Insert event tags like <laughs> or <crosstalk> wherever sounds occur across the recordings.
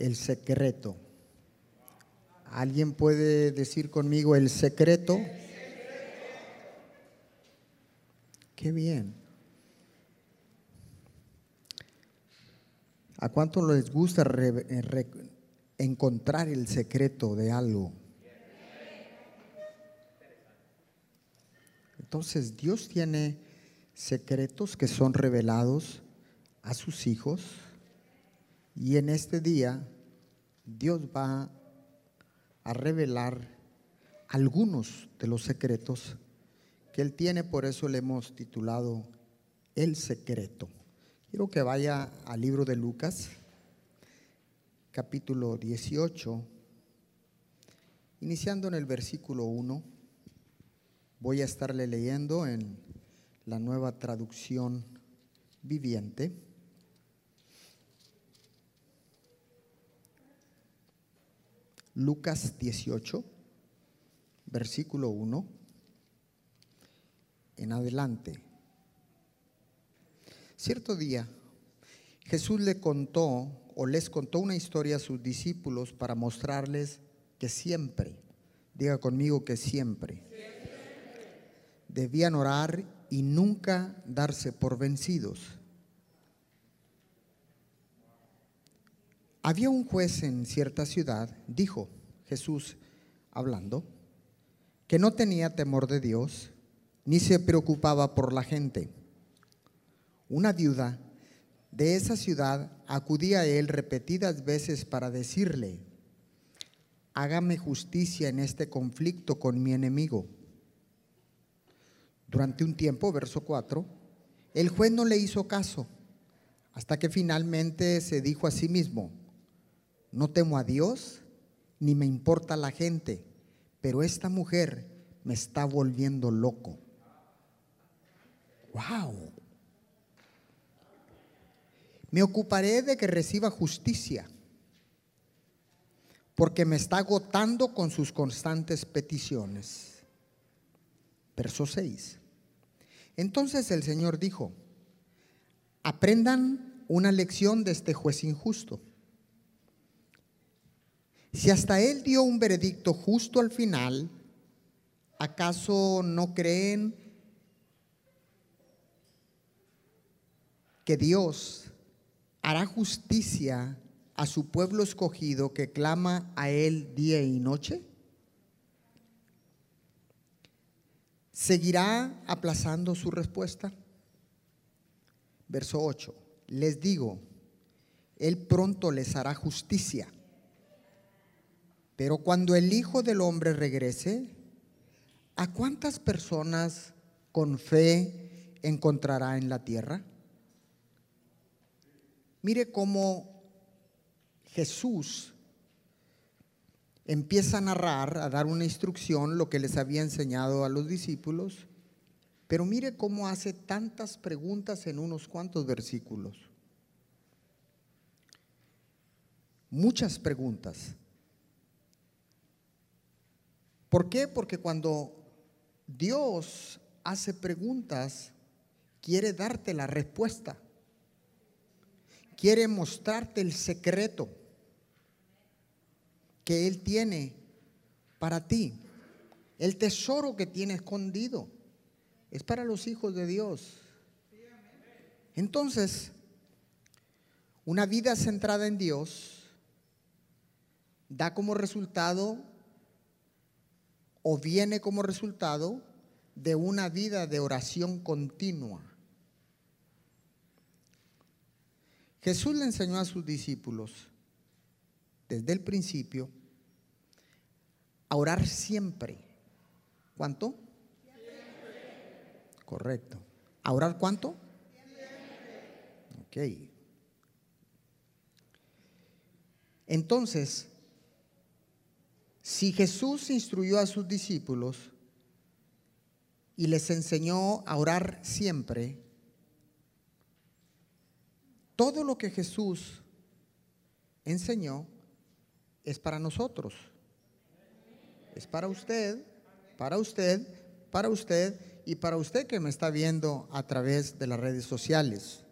el secreto. ¿Alguien puede decir conmigo el secreto? Qué bien. ¿A cuánto les gusta encontrar el secreto de algo? Entonces Dios tiene secretos que son revelados a sus hijos y en este día Dios va a revelar algunos de los secretos que Él tiene, por eso le hemos titulado El secreto. Quiero que vaya al libro de Lucas, capítulo 18, iniciando en el versículo 1. Voy a estarle leyendo en la nueva traducción viviente. Lucas 18, versículo 1 en adelante. Cierto día, Jesús le contó o les contó una historia a sus discípulos para mostrarles que siempre, diga conmigo que siempre, debían orar y nunca darse por vencidos. Había un juez en cierta ciudad, dijo Jesús hablando, que no tenía temor de Dios, ni se preocupaba por la gente. Una viuda de esa ciudad acudía a él repetidas veces para decirle, hágame justicia en este conflicto con mi enemigo. Durante un tiempo, verso 4, el juez no le hizo caso, hasta que finalmente se dijo a sí mismo, no temo a Dios, ni me importa la gente, pero esta mujer me está volviendo loco. ¡Wow! Me ocuparé de que reciba justicia, porque me está agotando con sus constantes peticiones. Verso 6. Entonces el Señor dijo, aprendan una lección de este juez injusto. Si hasta él dio un veredicto justo al final, ¿acaso no creen que Dios hará justicia a su pueblo escogido que clama a él día y noche? ¿Seguirá aplazando su respuesta? Verso 8. Les digo, Él pronto les hará justicia pero cuando el Hijo del Hombre regrese, ¿a cuántas personas con fe encontrará en la tierra? Mire cómo Jesús empieza a narrar, a dar una instrucción, lo que les había enseñado a los discípulos, pero mire cómo hace tantas preguntas en unos cuantos versículos. Muchas preguntas. ¿Por qué? Porque cuando Dios hace preguntas, quiere darte la respuesta. Quiere mostrarte el secreto que Él tiene para ti. El tesoro que tiene escondido es para los hijos de Dios. Entonces, una vida centrada en Dios da como resultado o viene como resultado de una vida de oración continua. Jesús le enseñó a sus discípulos desde el principio a orar siempre. ¿Cuánto? Correcto. ¿A orar cuánto? Ok. Entonces, si Jesús instruyó a sus discípulos y les enseñó a orar siempre, todo lo que Jesús enseñó es para nosotros. Es para usted, para usted, para usted y para usted que me está viendo a través de las redes sociales.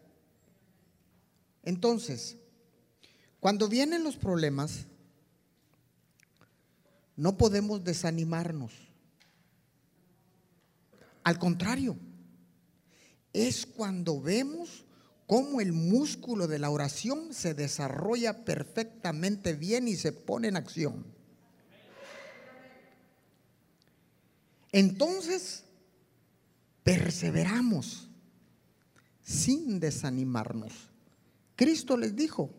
Entonces, Cuando vienen los problemas, no podemos desanimarnos. Al contrario, es cuando vemos cómo el músculo de la oración se desarrolla perfectamente bien y se pone en acción. Entonces, perseveramos sin desanimarnos. Cristo les dijo,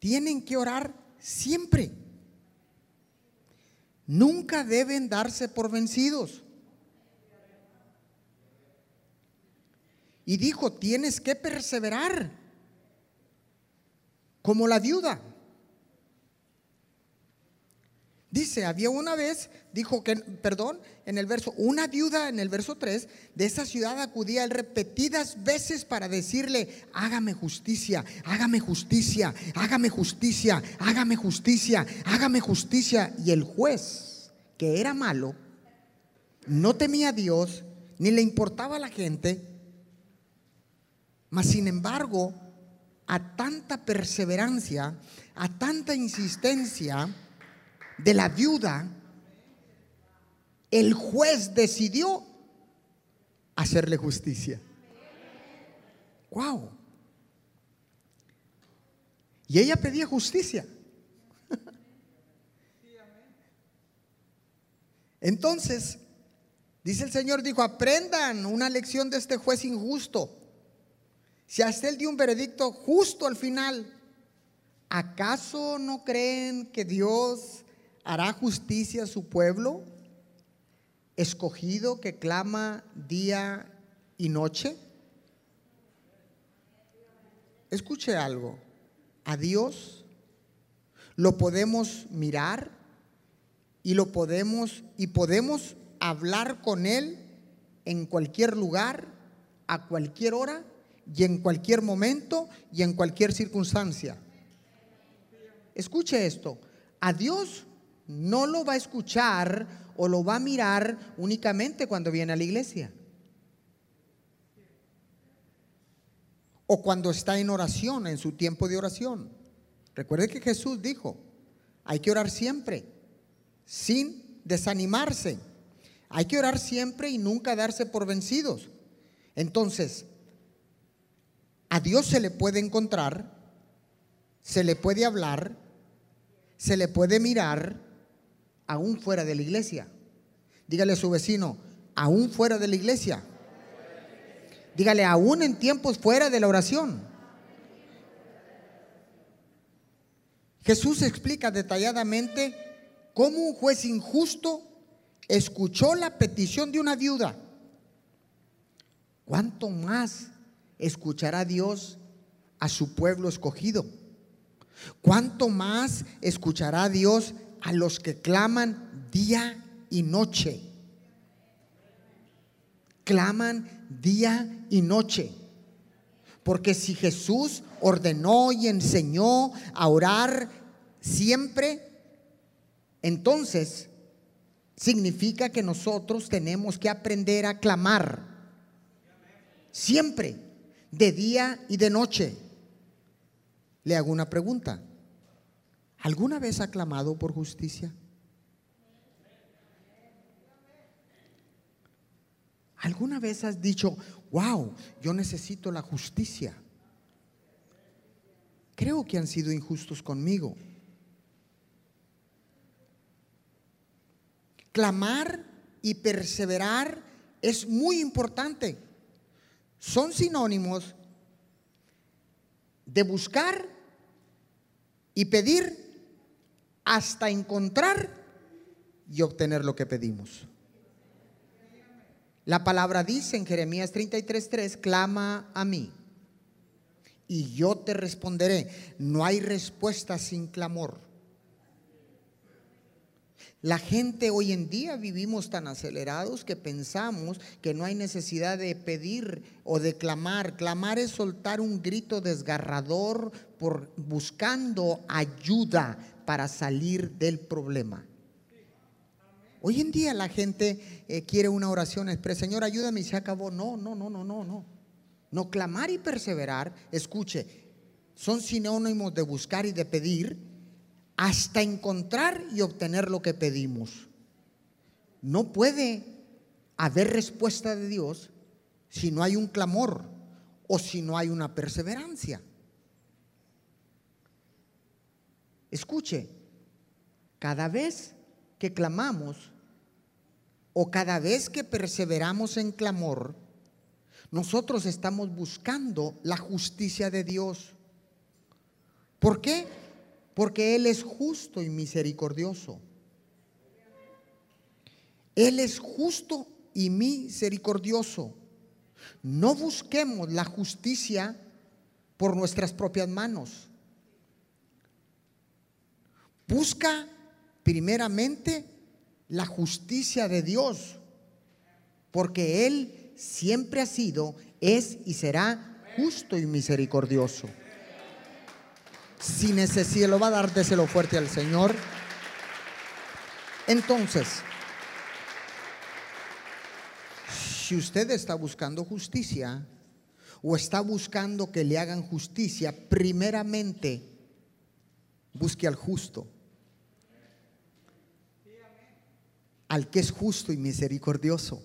tienen que orar siempre. Nunca deben darse por vencidos. Y dijo, tienes que perseverar, como la viuda. Dice, había una vez, dijo que, perdón, en el verso, una viuda en el verso 3 de esa ciudad acudía repetidas veces para decirle, hágame justicia, hágame justicia, hágame justicia, hágame justicia, hágame justicia. Y el juez, que era malo, no temía a Dios, ni le importaba a la gente, mas sin embargo, a tanta perseverancia, a tanta insistencia, de la viuda, el juez decidió hacerle justicia. Wow. Y ella pedía justicia. Entonces, dice el Señor, dijo, aprendan una lección de este juez injusto. Si hasta él dio un veredicto justo al final, ¿acaso no creen que Dios hará justicia a su pueblo, escogido que clama día y noche? Escuche algo, a Dios lo podemos mirar y lo podemos y podemos hablar con él en cualquier lugar, a cualquier hora y en cualquier momento y en cualquier circunstancia. Escuche esto, a Dios no lo va a escuchar o lo va a mirar únicamente cuando viene a la iglesia. O cuando está en oración, en su tiempo de oración. Recuerde que Jesús dijo, hay que orar siempre, sin desanimarse. Hay que orar siempre y nunca darse por vencidos. Entonces, a Dios se le puede encontrar, se le puede hablar, se le puede mirar, aún fuera de la iglesia. Dígale a su vecino, aún fuera de la iglesia. Dígale, aún en tiempos fuera de la oración. Jesús explica detalladamente cómo un juez injusto escuchó la petición de una viuda. ¿Cuánto más escuchará Dios a su pueblo escogido? ¿Cuánto más escuchará Dios a los que claman día y noche. Claman día y noche. Porque si Jesús ordenó y enseñó a orar siempre, entonces significa que nosotros tenemos que aprender a clamar siempre, de día y de noche. Le hago una pregunta. ¿Alguna vez ha clamado por justicia? ¿Alguna vez has dicho, wow, yo necesito la justicia? Creo que han sido injustos conmigo. Clamar y perseverar es muy importante. Son sinónimos de buscar y pedir hasta encontrar y obtener lo que pedimos. La palabra dice en Jeremías 33:3, clama a mí y yo te responderé. No hay respuesta sin clamor. La gente hoy en día vivimos tan acelerados que pensamos que no hay necesidad de pedir o de clamar. Clamar es soltar un grito desgarrador por buscando ayuda para salir del problema. Hoy en día la gente eh, quiere una oración expresa, Señor, ayúdame y se acabó. No, no, no, no, no, no. No clamar y perseverar, escuche, son sinónimos de buscar y de pedir hasta encontrar y obtener lo que pedimos. No puede haber respuesta de Dios si no hay un clamor o si no hay una perseverancia. Escuche, cada vez que clamamos o cada vez que perseveramos en clamor, nosotros estamos buscando la justicia de Dios. ¿Por qué? Porque Él es justo y misericordioso. Él es justo y misericordioso. No busquemos la justicia por nuestras propias manos. Busca primeramente la justicia de Dios, porque Él siempre ha sido, es y será justo y misericordioso. Si necesita, lo va a dar, déselo fuerte al Señor. Entonces, si usted está buscando justicia o está buscando que le hagan justicia, primeramente busque al justo, al que es justo y misericordioso.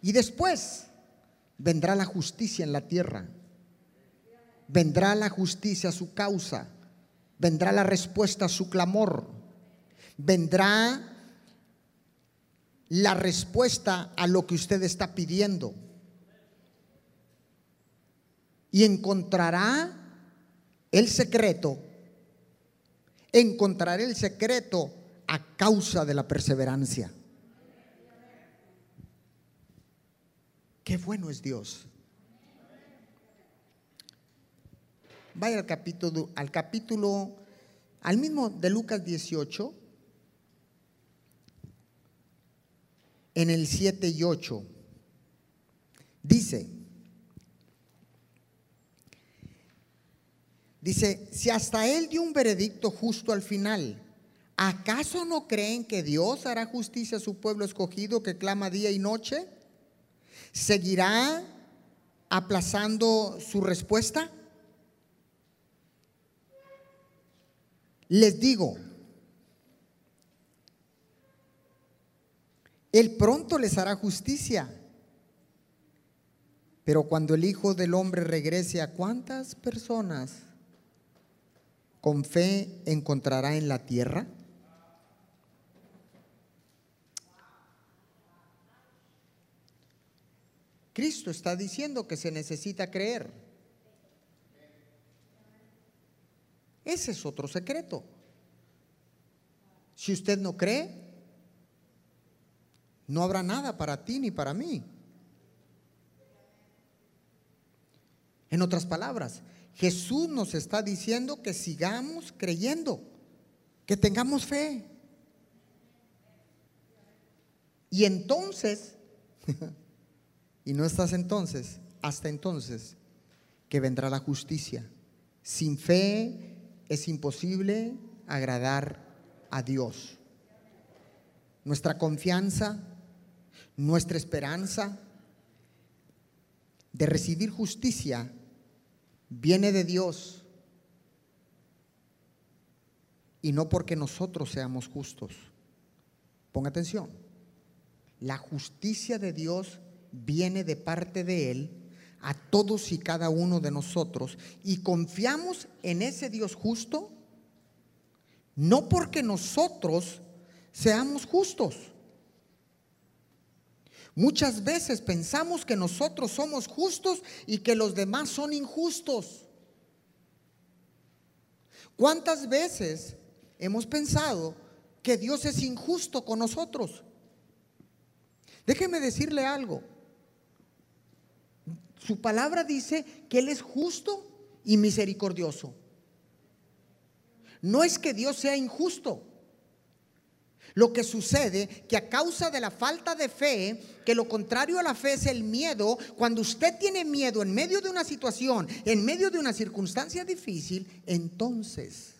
Y después vendrá la justicia en la tierra vendrá la justicia a su causa, vendrá la respuesta a su clamor, vendrá la respuesta a lo que usted está pidiendo. Y encontrará el secreto, encontrará el secreto a causa de la perseverancia. Qué bueno es Dios. Vaya al capítulo, al capítulo, al mismo de Lucas 18, en el 7 y 8. Dice, dice, si hasta él dio un veredicto justo al final, ¿acaso no creen que Dios hará justicia a su pueblo escogido que clama día y noche? ¿Seguirá aplazando su respuesta? Les digo, Él pronto les hará justicia. Pero cuando el Hijo del Hombre regrese, ¿a cuántas personas con fe encontrará en la tierra? Cristo está diciendo que se necesita creer. Ese es otro secreto. Si usted no cree, no habrá nada para ti ni para mí. En otras palabras, Jesús nos está diciendo que sigamos creyendo, que tengamos fe. Y entonces, <laughs> y no estás entonces, hasta entonces, que vendrá la justicia. Sin fe es imposible agradar a Dios. Nuestra confianza, nuestra esperanza de recibir justicia viene de Dios y no porque nosotros seamos justos. Ponga atención, la justicia de Dios viene de parte de Él a todos y cada uno de nosotros y confiamos en ese Dios justo, no porque nosotros seamos justos. Muchas veces pensamos que nosotros somos justos y que los demás son injustos. ¿Cuántas veces hemos pensado que Dios es injusto con nosotros? Déjeme decirle algo. Su palabra dice que Él es justo y misericordioso. No es que Dios sea injusto. Lo que sucede que a causa de la falta de fe, que lo contrario a la fe es el miedo, cuando usted tiene miedo en medio de una situación, en medio de una circunstancia difícil, entonces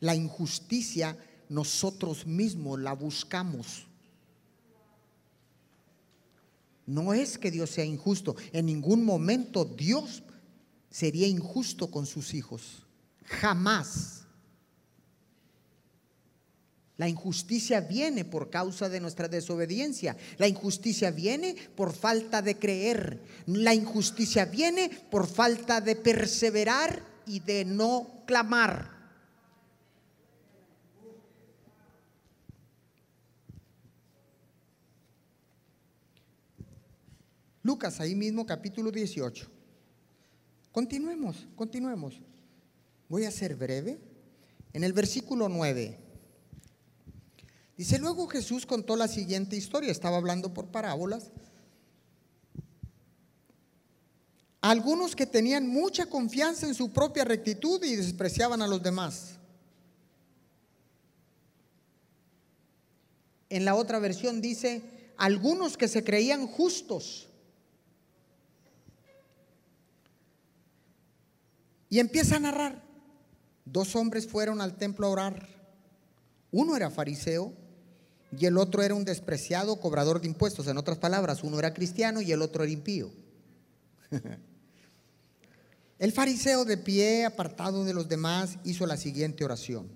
la injusticia nosotros mismos la buscamos. No es que Dios sea injusto. En ningún momento Dios sería injusto con sus hijos. Jamás. La injusticia viene por causa de nuestra desobediencia. La injusticia viene por falta de creer. La injusticia viene por falta de perseverar y de no clamar. Lucas, ahí mismo capítulo 18. Continuemos, continuemos. Voy a ser breve. En el versículo 9. Dice, luego Jesús contó la siguiente historia, estaba hablando por parábolas. Algunos que tenían mucha confianza en su propia rectitud y despreciaban a los demás. En la otra versión dice, algunos que se creían justos Y empieza a narrar. Dos hombres fueron al templo a orar. Uno era fariseo y el otro era un despreciado cobrador de impuestos. En otras palabras, uno era cristiano y el otro era impío. <laughs> el fariseo de pie, apartado de los demás, hizo la siguiente oración.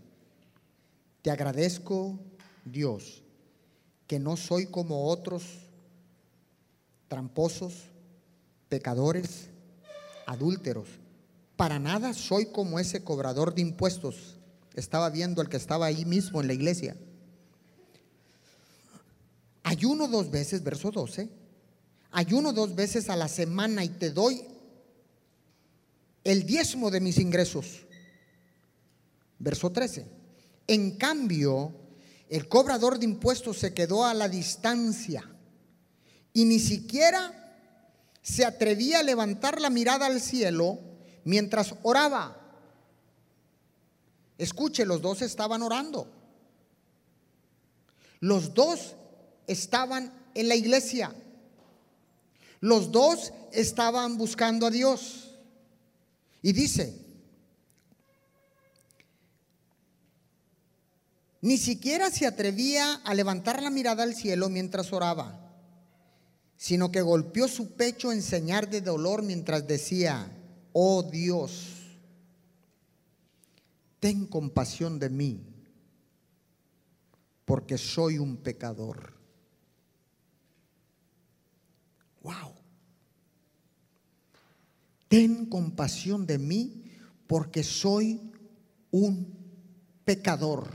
Te agradezco, Dios, que no soy como otros tramposos, pecadores, adúlteros para nada soy como ese cobrador de impuestos. Estaba viendo al que estaba ahí mismo en la iglesia. Ayuno dos veces, verso 12. Ayuno dos veces a la semana y te doy el diezmo de mis ingresos. Verso 13. En cambio, el cobrador de impuestos se quedó a la distancia y ni siquiera se atrevía a levantar la mirada al cielo mientras oraba. Escuche, los dos estaban orando. Los dos estaban en la iglesia. Los dos estaban buscando a Dios. Y dice, ni siquiera se atrevía a levantar la mirada al cielo mientras oraba, sino que golpeó su pecho en señal de dolor mientras decía, oh Dios, ten compasión de mí, porque soy un pecador. Wow. Ten compasión de mí, porque soy un pecador.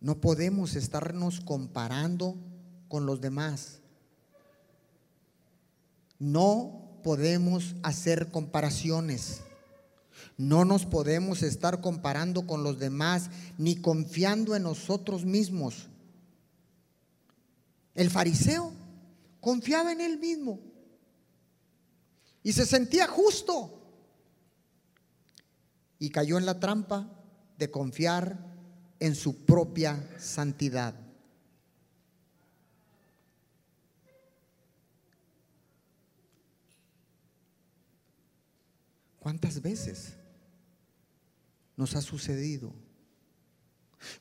No podemos estarnos comparando con los demás. No podemos hacer comparaciones. No nos podemos estar comparando con los demás ni confiando en nosotros mismos. El fariseo confiaba en él mismo y se sentía justo. Y cayó en la trampa de confiar en su propia santidad. ¿Cuántas veces nos ha sucedido?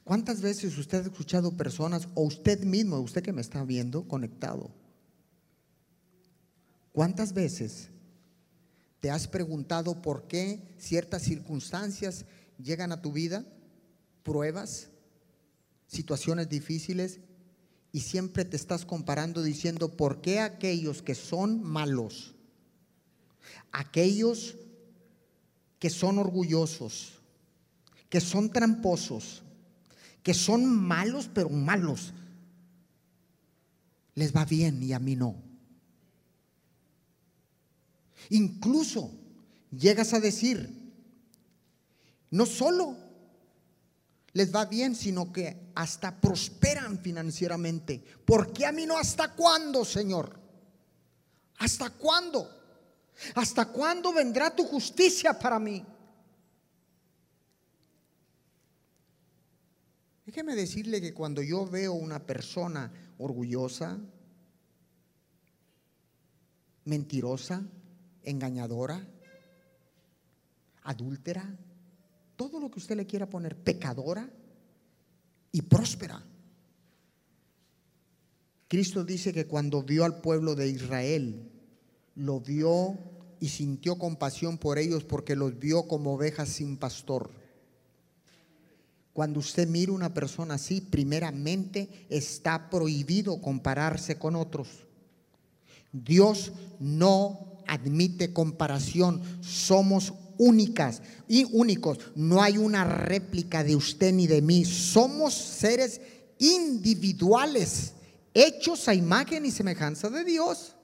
¿Cuántas veces usted ha escuchado personas, o usted mismo, usted que me está viendo conectado, cuántas veces te has preguntado por qué ciertas circunstancias llegan a tu vida, pruebas, situaciones difíciles, y siempre te estás comparando diciendo, ¿por qué aquellos que son malos, aquellos que son orgullosos, que son tramposos, que son malos, pero malos, les va bien y a mí no. Incluso llegas a decir, no solo les va bien, sino que hasta prosperan financieramente. ¿Por qué a mí no? ¿Hasta cuándo, Señor? ¿Hasta cuándo? ¿Hasta cuándo vendrá tu justicia para mí? Déjeme decirle que cuando yo veo una persona orgullosa, mentirosa, engañadora, adúltera, todo lo que usted le quiera poner, pecadora y próspera. Cristo dice que cuando vio al pueblo de Israel, lo vio y sintió compasión por ellos porque los vio como ovejas sin pastor. Cuando usted mira una persona así, primeramente está prohibido compararse con otros. Dios no admite comparación. Somos únicas y únicos. No hay una réplica de usted ni de mí. Somos seres individuales, hechos a imagen y semejanza de Dios.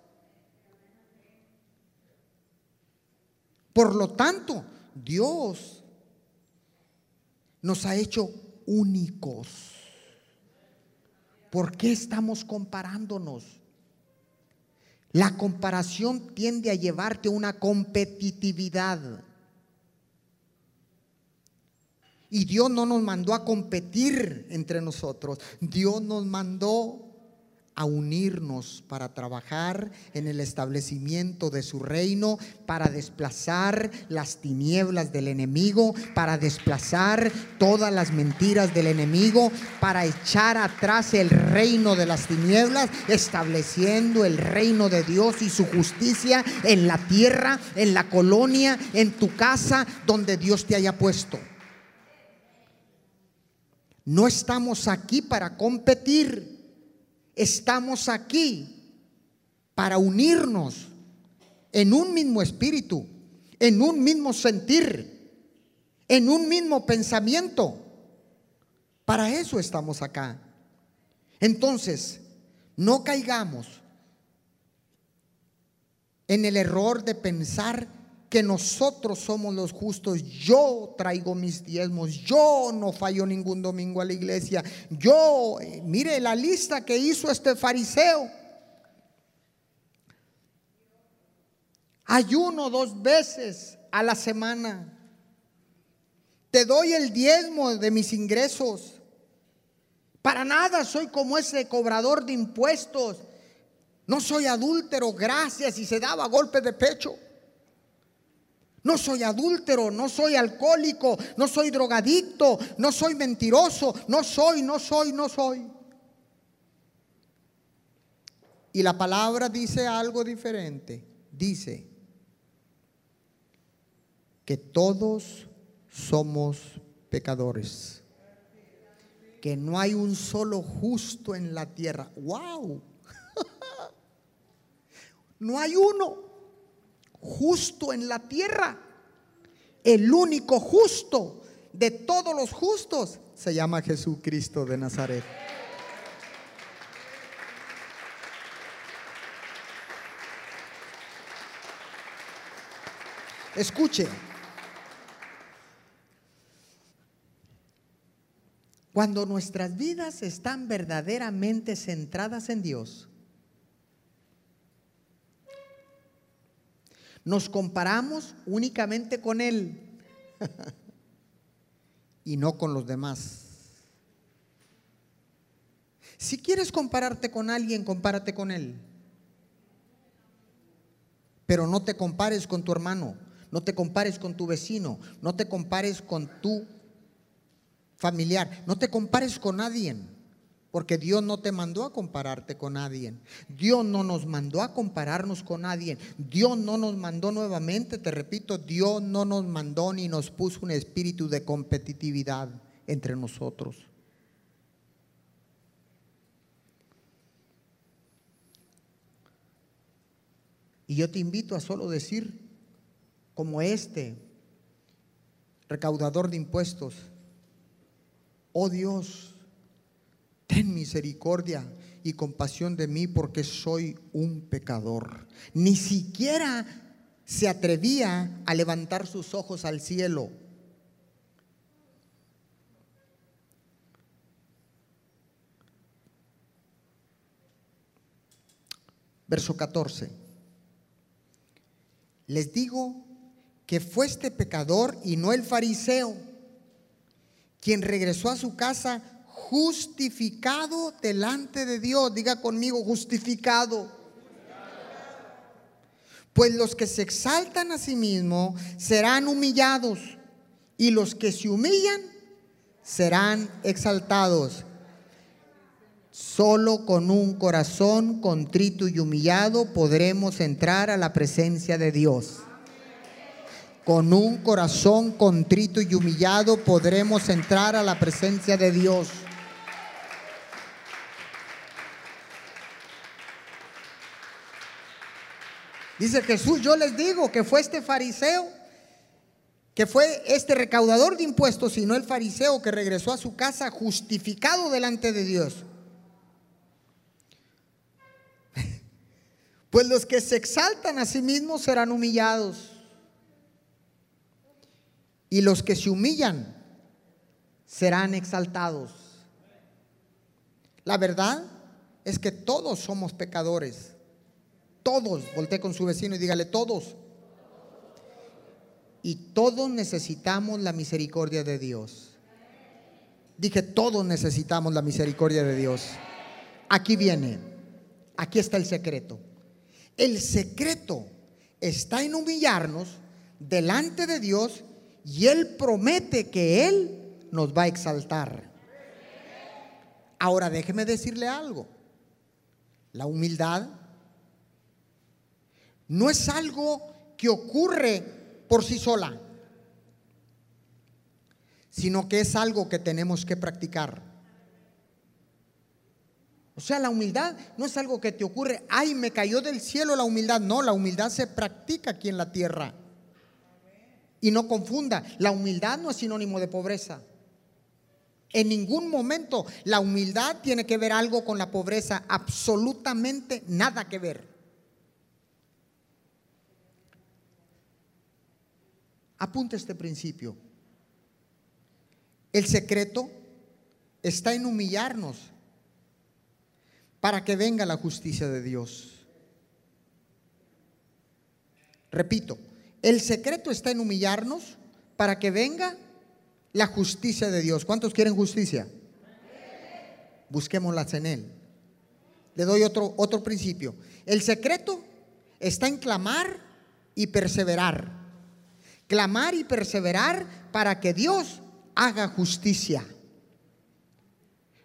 Por lo tanto, Dios nos ha hecho únicos. ¿Por qué estamos comparándonos? La comparación tiende a llevarte a una competitividad. Y Dios no nos mandó a competir entre nosotros. Dios nos mandó a unirnos para trabajar en el establecimiento de su reino, para desplazar las tinieblas del enemigo, para desplazar todas las mentiras del enemigo, para echar atrás el reino de las tinieblas, estableciendo el reino de Dios y su justicia en la tierra, en la colonia, en tu casa, donde Dios te haya puesto. No estamos aquí para competir. Estamos aquí para unirnos en un mismo espíritu, en un mismo sentir, en un mismo pensamiento. Para eso estamos acá. Entonces, no caigamos en el error de pensar que nosotros somos los justos. Yo traigo mis diezmos, yo no fallo ningún domingo a la iglesia. Yo, eh, mire la lista que hizo este fariseo. Ayuno dos veces a la semana. Te doy el diezmo de mis ingresos. Para nada soy como ese cobrador de impuestos. No soy adúltero, gracias, y se daba golpes de pecho. No soy adúltero, no soy alcohólico, no soy drogadicto, no soy mentiroso, no soy, no soy, no soy. Y la palabra dice algo diferente. Dice que todos somos pecadores. Que no hay un solo justo en la tierra. ¡Wow! <laughs> no hay uno justo en la tierra. El único justo de todos los justos se llama Jesucristo de Nazaret. Escuche. Cuando nuestras vidas están verdaderamente centradas en Dios, Nos comparamos únicamente con Él <laughs> y no con los demás. Si quieres compararte con alguien, compárate con Él. Pero no te compares con tu hermano, no te compares con tu vecino, no te compares con tu familiar, no te compares con nadie. Porque Dios no te mandó a compararte con nadie. Dios no nos mandó a compararnos con nadie. Dios no nos mandó nuevamente, te repito, Dios no nos mandó ni nos puso un espíritu de competitividad entre nosotros. Y yo te invito a solo decir, como este recaudador de impuestos, oh Dios, ten misericordia y compasión de mí porque soy un pecador. Ni siquiera se atrevía a levantar sus ojos al cielo. Verso 14. Les digo que fue este pecador y no el fariseo quien regresó a su casa justificado delante de Dios. Diga conmigo, justificado. Pues los que se exaltan a sí mismos serán humillados y los que se humillan serán exaltados. Solo con un corazón contrito y humillado podremos entrar a la presencia de Dios. Con un corazón contrito y humillado podremos entrar a la presencia de Dios. Dice Jesús, yo les digo que fue este fariseo, que fue este recaudador de impuestos, y no el fariseo que regresó a su casa justificado delante de Dios. <laughs> Pues los que se exaltan a sí mismos serán humillados. Y los que se humillan serán exaltados. La verdad es que todos somos pecadores. Todos, volteé con su vecino y dígale, todos. Y todos necesitamos la misericordia de Dios. Dije, todos necesitamos la misericordia de Dios. Aquí viene, aquí está el secreto. El secreto está en humillarnos delante de Dios y Él promete que Él nos va a exaltar. Ahora déjeme decirle algo. La humildad no es algo que ocurre por sí sola, sino que es algo que tenemos que practicar. O sea, la humildad no es algo que te ocurre, ay, me cayó del cielo la humildad. No, la humildad se practica aquí en la tierra. Y no confunda, la humildad no es sinónimo de pobreza. En ningún momento la humildad tiene que ver algo con la pobreza, absolutamente nada que ver. Apunta este principio. El secreto está en humillarnos para que venga la justicia de Dios. Repito, el secreto está en humillarnos para que venga la justicia de Dios. ¿Cuántos quieren justicia? Busquémoslas en Él. Le doy otro, otro principio. El secreto está en clamar y perseverar. Clamar y perseverar para que Dios haga justicia.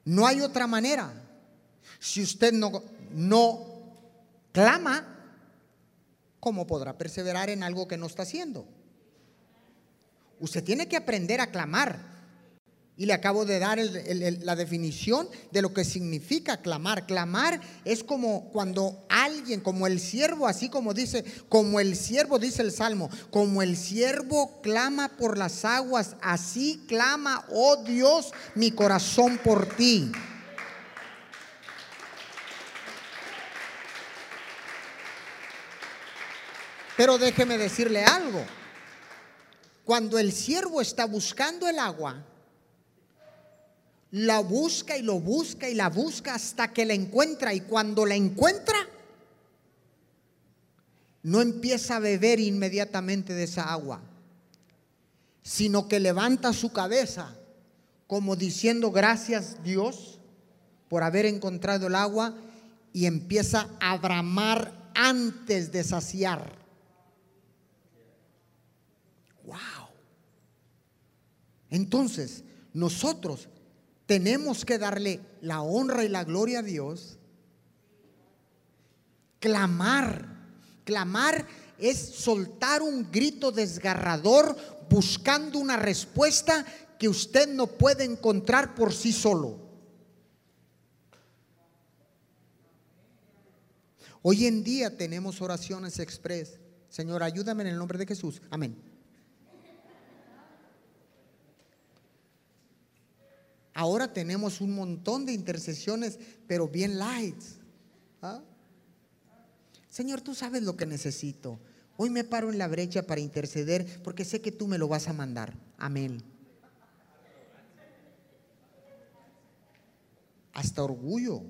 No hay otra manera. Si usted no, no clama, ¿cómo podrá perseverar en algo que no está haciendo? Usted tiene que aprender a clamar. Y le acabo de dar la definición de lo que significa clamar. Clamar es como cuando alguien, como el siervo, así como dice, como el siervo, dice el Salmo, como el siervo clama por las aguas, así clama, oh Dios, mi corazón por ti. Pero déjeme decirle algo. Cuando el siervo está buscando el agua, la busca y lo busca y la busca hasta que la encuentra. Y cuando la encuentra, no empieza a beber inmediatamente de esa agua, sino que levanta su cabeza como diciendo gracias Dios por haber encontrado el agua y empieza a bramar antes de saciar. Wow. Entonces, nosotros tenemos que darle la honra y la gloria a Dios. Clamar. Clamar es soltar un grito desgarrador buscando una respuesta que usted no puede encontrar por sí solo. Hoy en día tenemos oraciones express. Señor, ayúdame en el nombre de Jesús. Amén. Ahora tenemos un montón de intercesiones, pero bien lights. ¿ah? Señor, tú sabes lo que necesito. Hoy me paro en la brecha para interceder porque sé que tú me lo vas a mandar. Amén. Hasta orgullo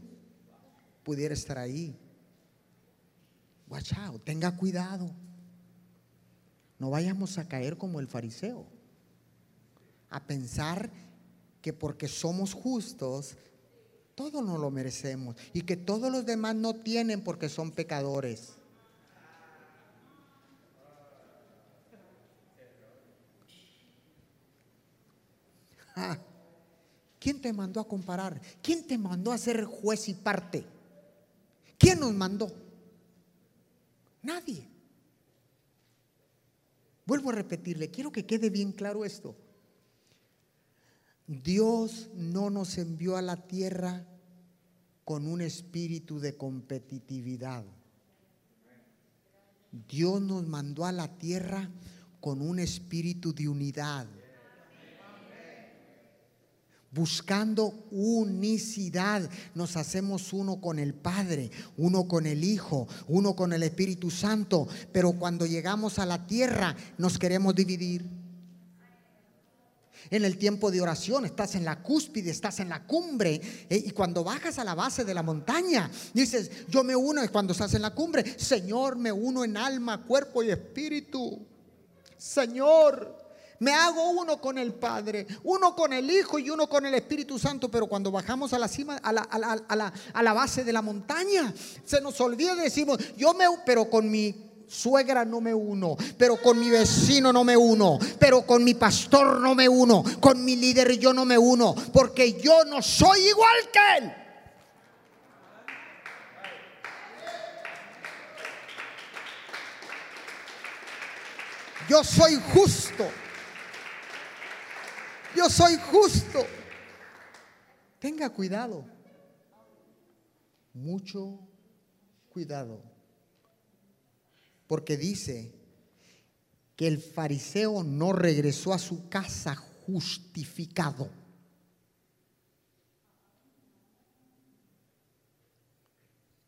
pudiera estar ahí. Watch tenga cuidado. No vayamos a caer como el fariseo, a pensar que porque somos justos, todo no lo merecemos y que todos los demás no tienen porque son pecadores. ¿Quién te mandó a comparar? ¿Quién te mandó a ser juez y parte? ¿Quién nos mandó? Nadie. Vuelvo a repetirle, quiero que quede bien claro esto. Dios no nos envió a la tierra con un espíritu de competitividad. Dios nos mandó a la tierra con un espíritu de unidad. Buscando unicidad, nos hacemos uno con el Padre, uno con el Hijo, uno con el Espíritu Santo. Pero cuando llegamos a la tierra, nos queremos dividir. En el tiempo de oración estás en la cúspide, estás en la cumbre. eh, y cuando bajas a la base de la montaña, dices, yo me uno. Y cuando estás en la cumbre, Señor, me uno en alma, cuerpo y espíritu. Señor, me hago uno con el Padre, uno con el Hijo y uno con el Espíritu Santo. Pero cuando bajamos a la cima, a la, a la- a la- base de la montaña, se nos olvida decimos, yo me, pero con mi suegra no me uno, pero con mi vecino no me uno, pero con mi pastor no me uno, con mi líder yo no me uno, porque yo no soy igual que él. Yo soy justo. Yo soy justo. Tenga cuidado. Mucho cuidado. Porque dice que el fariseo no regresó a su casa justificado.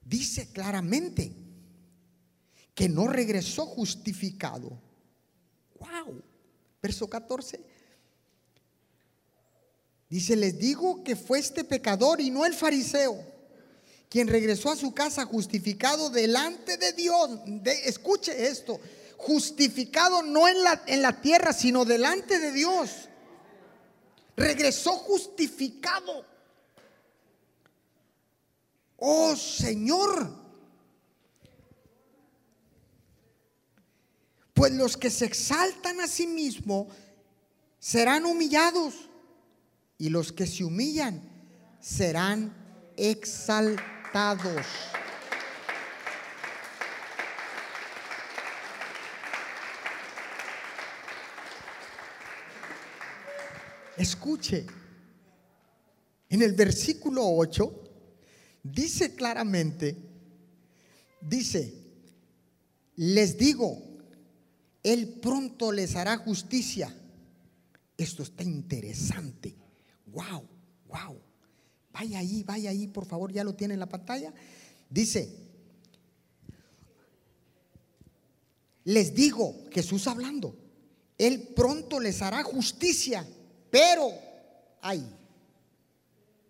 Dice claramente que no regresó justificado. Wow. Verso 14. Dice, les digo que fue este pecador y no el fariseo, quien regresó a su casa justificado delante de Dios. Escuche esto, justificado no en la, en la tierra, sino delante de Dios. Regresó justificado. Oh Señor, pues los que se exaltan a sí mismos serán humillados y los que se humillan serán exaltados. Escuche, en el versículo 8 dice claramente, dice, les digo, Él pronto les hará justicia. Esto está interesante. Wow, wow. Vaya ahí, vaya ahí, por favor, ya lo tiene en la pantalla. Dice, les digo, Jesús hablando, Él pronto les hará justicia, pero, ay,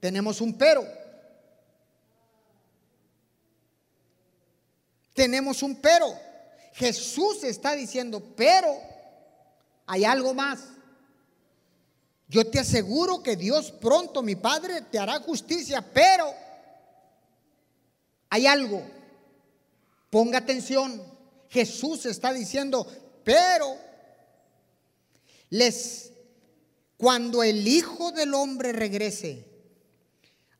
tenemos un pero. Tenemos un pero. Jesús está diciendo, pero hay algo más. Yo te aseguro que Dios pronto, mi Padre, te hará justicia, pero hay algo. Ponga atención. Jesús está diciendo, pero les cuando el Hijo del Hombre regrese,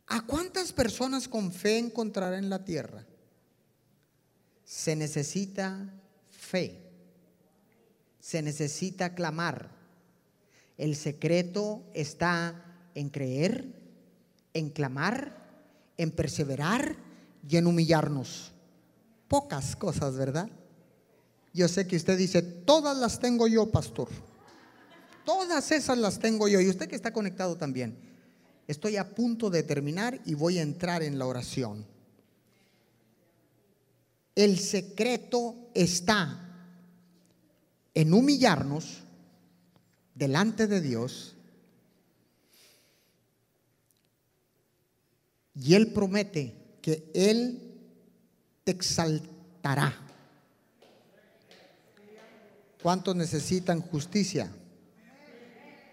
¿a cuántas personas con fe encontrará en la tierra? Se necesita fe. Se necesita clamar. El secreto está en creer, en clamar, en perseverar y en humillarnos. Pocas cosas, ¿verdad? Yo sé que usted dice, todas las tengo yo, pastor. Todas esas las tengo yo. Y usted que está conectado también. Estoy a punto de terminar y voy a entrar en la oración. El secreto está en humillarnos delante de Dios y Él promete que Él te exaltará. ¿Cuántos necesitan justicia?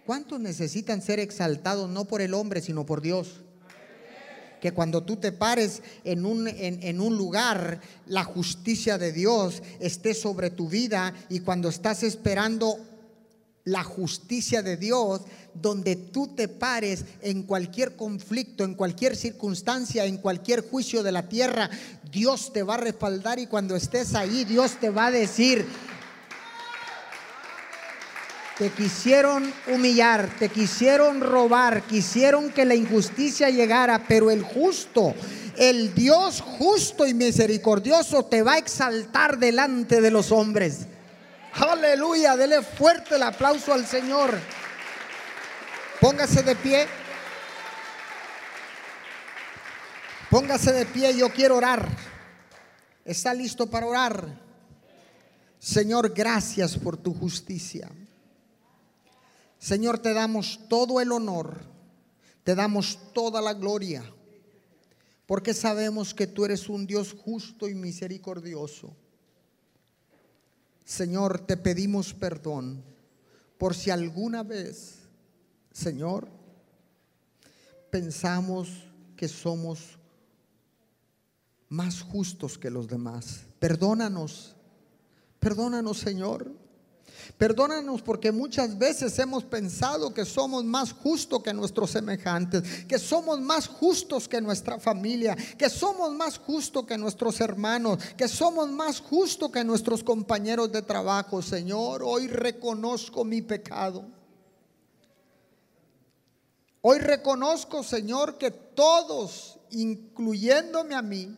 ¿Cuántos necesitan ser exaltados no por el hombre, sino por Dios? Que cuando tú te pares en un, en, en un lugar, la justicia de Dios esté sobre tu vida y cuando estás esperando la justicia de Dios, donde tú te pares en cualquier conflicto, en cualquier circunstancia, en cualquier juicio de la tierra, Dios te va a respaldar y cuando estés ahí, Dios te va a decir, te quisieron humillar, te quisieron robar, quisieron que la injusticia llegara, pero el justo, el Dios justo y misericordioso te va a exaltar delante de los hombres. Aleluya, dele fuerte el aplauso al Señor. Póngase de pie. Póngase de pie, yo quiero orar. ¿Está listo para orar? Señor, gracias por tu justicia. Señor, te damos todo el honor, te damos toda la gloria, porque sabemos que tú eres un Dios justo y misericordioso. Señor, te pedimos perdón por si alguna vez, Señor, pensamos que somos más justos que los demás. Perdónanos, perdónanos, Señor. Perdónanos porque muchas veces hemos pensado que somos más justos que nuestros semejantes, que somos más justos que nuestra familia, que somos más justos que nuestros hermanos, que somos más justos que nuestros compañeros de trabajo. Señor, hoy reconozco mi pecado. Hoy reconozco, Señor, que todos, incluyéndome a mí,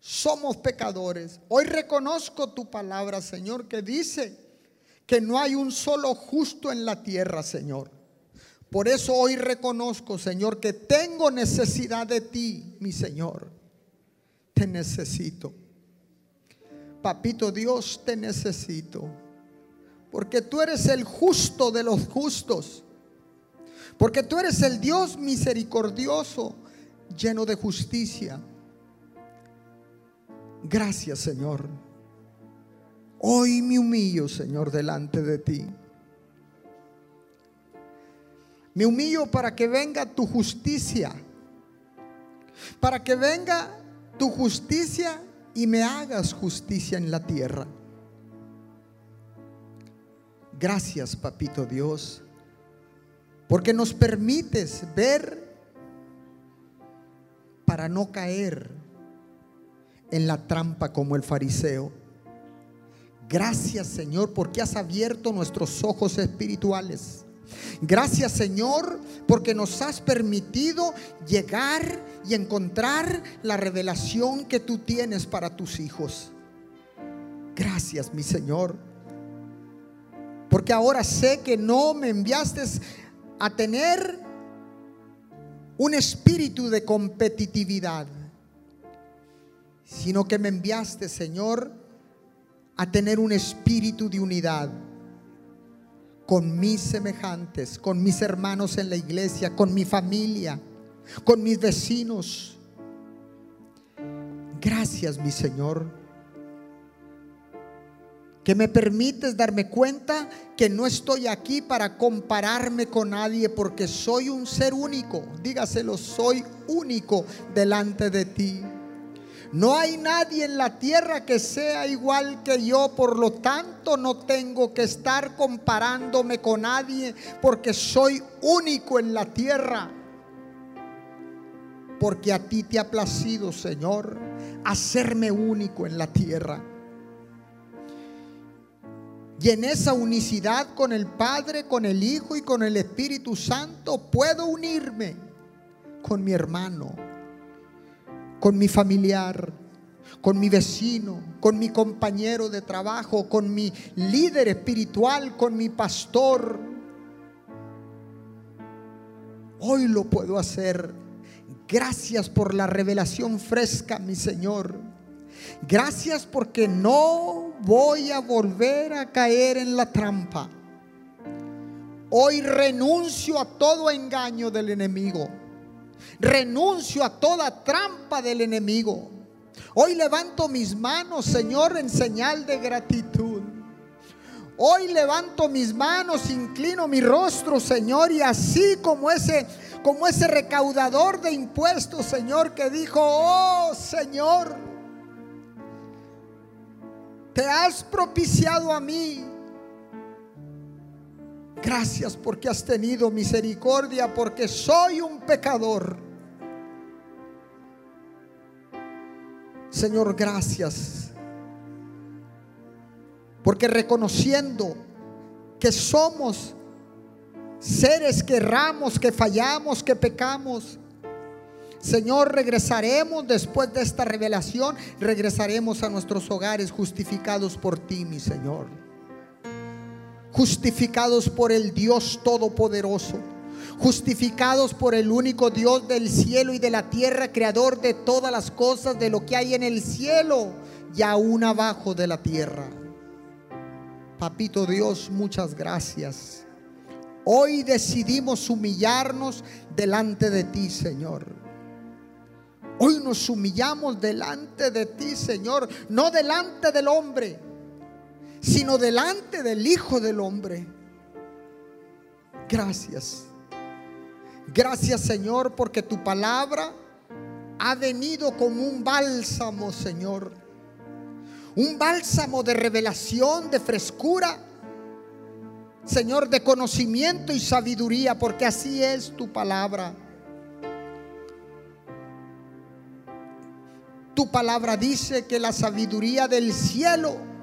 somos pecadores. Hoy reconozco tu palabra, Señor, que dice que no hay un solo justo en la tierra, Señor. Por eso hoy reconozco, Señor, que tengo necesidad de ti, mi Señor. Te necesito. Papito Dios, te necesito. Porque tú eres el justo de los justos. Porque tú eres el Dios misericordioso, lleno de justicia. Gracias, Señor. Hoy me humillo, Señor, delante de ti. Me humillo para que venga tu justicia. Para que venga tu justicia y me hagas justicia en la tierra. Gracias, papito Dios, porque nos permites ver para no caer en la trampa como el fariseo. Gracias Señor porque has abierto nuestros ojos espirituales. Gracias Señor porque nos has permitido llegar y encontrar la revelación que tú tienes para tus hijos. Gracias mi Señor. Porque ahora sé que no me enviaste a tener un espíritu de competitividad, sino que me enviaste, Señor, a tener un espíritu de unidad con mis semejantes, con mis hermanos en la iglesia, con mi familia, con mis vecinos. Gracias, mi Señor, que me permites darme cuenta que no estoy aquí para compararme con nadie porque soy un ser único. Dígaselo, soy único delante de ti. No hay nadie en la tierra que sea igual que yo, por lo tanto no tengo que estar comparándome con nadie porque soy único en la tierra. Porque a ti te ha placido, Señor, hacerme único en la tierra. Y en esa unicidad con el Padre, con el Hijo y con el Espíritu Santo puedo unirme con mi hermano con mi familiar, con mi vecino, con mi compañero de trabajo, con mi líder espiritual, con mi pastor. Hoy lo puedo hacer. Gracias por la revelación fresca, mi Señor. Gracias porque no voy a volver a caer en la trampa. Hoy renuncio a todo engaño del enemigo. Renuncio a toda trampa del enemigo. Hoy levanto mis manos, Señor, en señal de gratitud. Hoy levanto mis manos, inclino mi rostro, Señor, y así como ese como ese recaudador de impuestos, Señor, que dijo, "Oh, Señor, te has propiciado a mí Gracias porque has tenido misericordia, porque soy un pecador. Señor, gracias. Porque reconociendo que somos seres que erramos, que fallamos, que pecamos, Señor, regresaremos después de esta revelación, regresaremos a nuestros hogares justificados por ti, mi Señor. Justificados por el Dios Todopoderoso. Justificados por el único Dios del cielo y de la tierra, creador de todas las cosas, de lo que hay en el cielo y aún abajo de la tierra. Papito Dios, muchas gracias. Hoy decidimos humillarnos delante de ti, Señor. Hoy nos humillamos delante de ti, Señor, no delante del hombre, sino delante del Hijo del Hombre. Gracias. Gracias, Señor, porque tu palabra ha venido como un bálsamo, Señor. Un bálsamo de revelación, de frescura. Señor, de conocimiento y sabiduría, porque así es tu palabra. Tu palabra dice que la sabiduría del cielo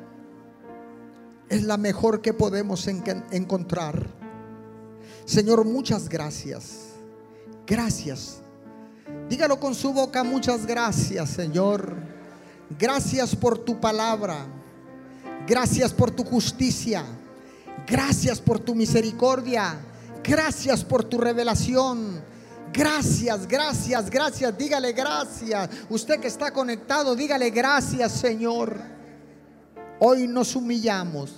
es la mejor que podemos encontrar. Señor, muchas gracias. Gracias. Dígalo con su boca, muchas gracias, Señor. Gracias por tu palabra. Gracias por tu justicia. Gracias por tu misericordia. Gracias por tu revelación. Gracias, gracias, gracias. Dígale gracias. Usted que está conectado, dígale gracias, Señor. Hoy nos humillamos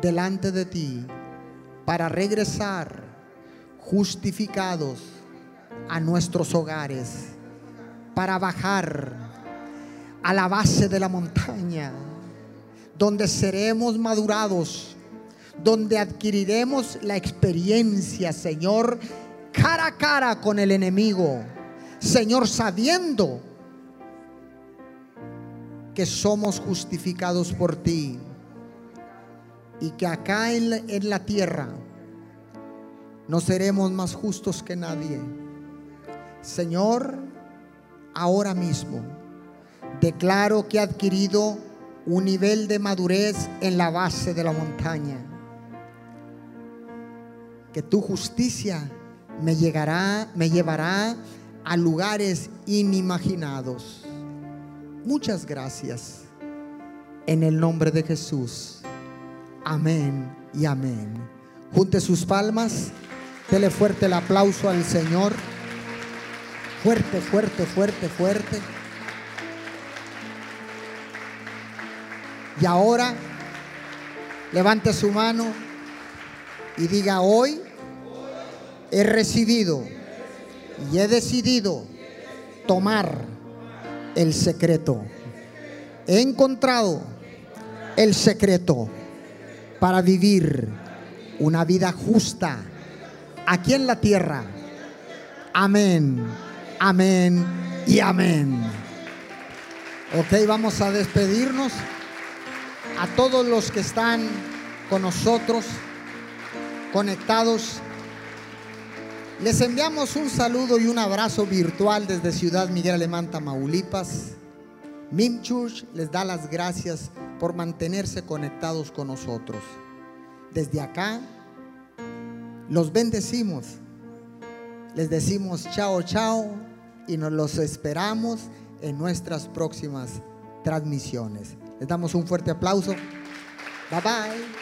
delante de ti para regresar justificados a nuestros hogares, para bajar a la base de la montaña, donde seremos madurados, donde adquiriremos la experiencia, Señor, cara a cara con el enemigo. Señor, sabiendo que somos justificados por ti y que acá en la, tierra no seremos más justos que nadie. Señor, ahora mismo declaro que he adquirido un nivel de madurez en la base de la montaña. Que tu justicia me llegará, me llevará a lugares inimaginados. Muchas gracias. En el nombre de Jesús. Amén y amén. Junte sus palmas. Dele fuerte el aplauso al Señor. Fuerte, fuerte, fuerte, fuerte. Y ahora levante su mano y diga hoy he recibido y he decidido tomar el secreto. He encontrado el secreto para vivir una vida justa aquí en la tierra. Amén, amén y amén. Ok, vamos a despedirnos a todos los que están con nosotros, conectados les enviamos un saludo y un abrazo virtual desde Ciudad Miguel Alemán, Tamaulipas. Mim Church les da las gracias por mantenerse conectados con nosotros. Desde acá los bendecimos. Les decimos chao, chao y nos los esperamos en nuestras próximas transmisiones. Les damos un fuerte aplauso. Bye bye.